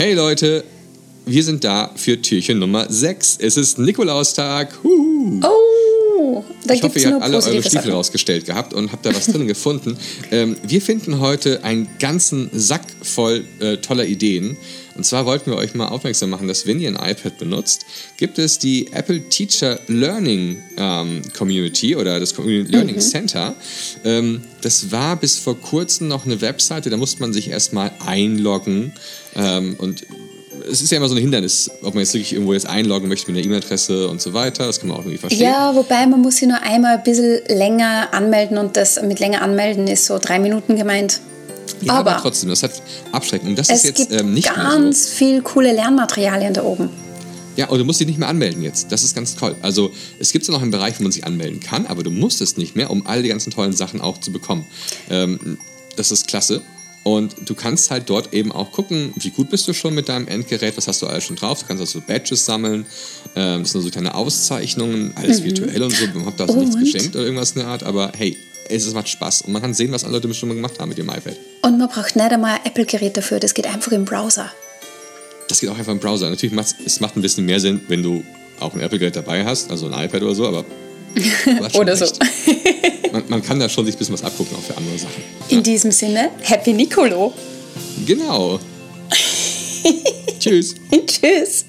Hey Leute, wir sind da für Türchen Nummer 6. Es ist Nikolaustag. Huhu. Oh, da Ich hoffe, ihr habt alle eure Stiefel Sachen. rausgestellt gehabt und habt da was drin gefunden. Ähm, wir finden heute einen ganzen Sack voll äh, toller Ideen. Und zwar wollten wir euch mal aufmerksam machen, dass wenn ihr ein iPad benutzt, gibt es die Apple Teacher Learning ähm, Community oder das Community Learning Mhm. Center. Ähm, das war bis vor kurzem noch eine Webseite, da musste man sich erstmal einloggen. Ähm, und es ist ja immer so ein Hindernis, ob man jetzt wirklich irgendwo jetzt einloggen möchte mit einer E-Mail-Adresse und so weiter. Das kann man auch irgendwie verstehen. Ja, wobei man muss sich nur einmal ein bisschen länger anmelden und das mit länger anmelden ist so drei Minuten gemeint. Ja, aber, aber trotzdem, das hat Abschrecken. Und das es ist jetzt gibt ähm, nicht ganz viel coole Lernmaterialien da oben. so. Ja, und du musst dich nicht mehr anmelden jetzt. Das ist ganz toll. Also es gibt ja noch einen Bereich, wo man sich anmelden kann, aber du musst es nicht mehr, um all die ganzen tollen Sachen auch zu bekommen. Ähm, das ist klasse. Und du kannst halt dort eben auch gucken, wie gut bist du schon mit deinem Endgerät, was hast du alles schon drauf. Du kannst also Badges sammeln, ähm, das sind so kleine Auszeichnungen, alles virtuell und so. Man hat da also nichts Mhm. Geschenkt oder irgendwas in der Art, aber hey, es macht Spaß und man kann sehen, was andere Leute schon mal gemacht haben mit ihrem iPad. Und man braucht nicht einmal ein Apple-Gerät dafür, das geht einfach im Browser. Das geht auch einfach im Browser. Natürlich macht es macht ein bisschen mehr Sinn, wenn du auch ein Apple-Gerät dabei hast, also ein iPad oder so, aber Oder so. Man, man kann da schon sich ein bisschen was abgucken, auch für andere Sachen. In diesem Sinne, Happy Nicolo. Genau. Tschüss. Tschüss.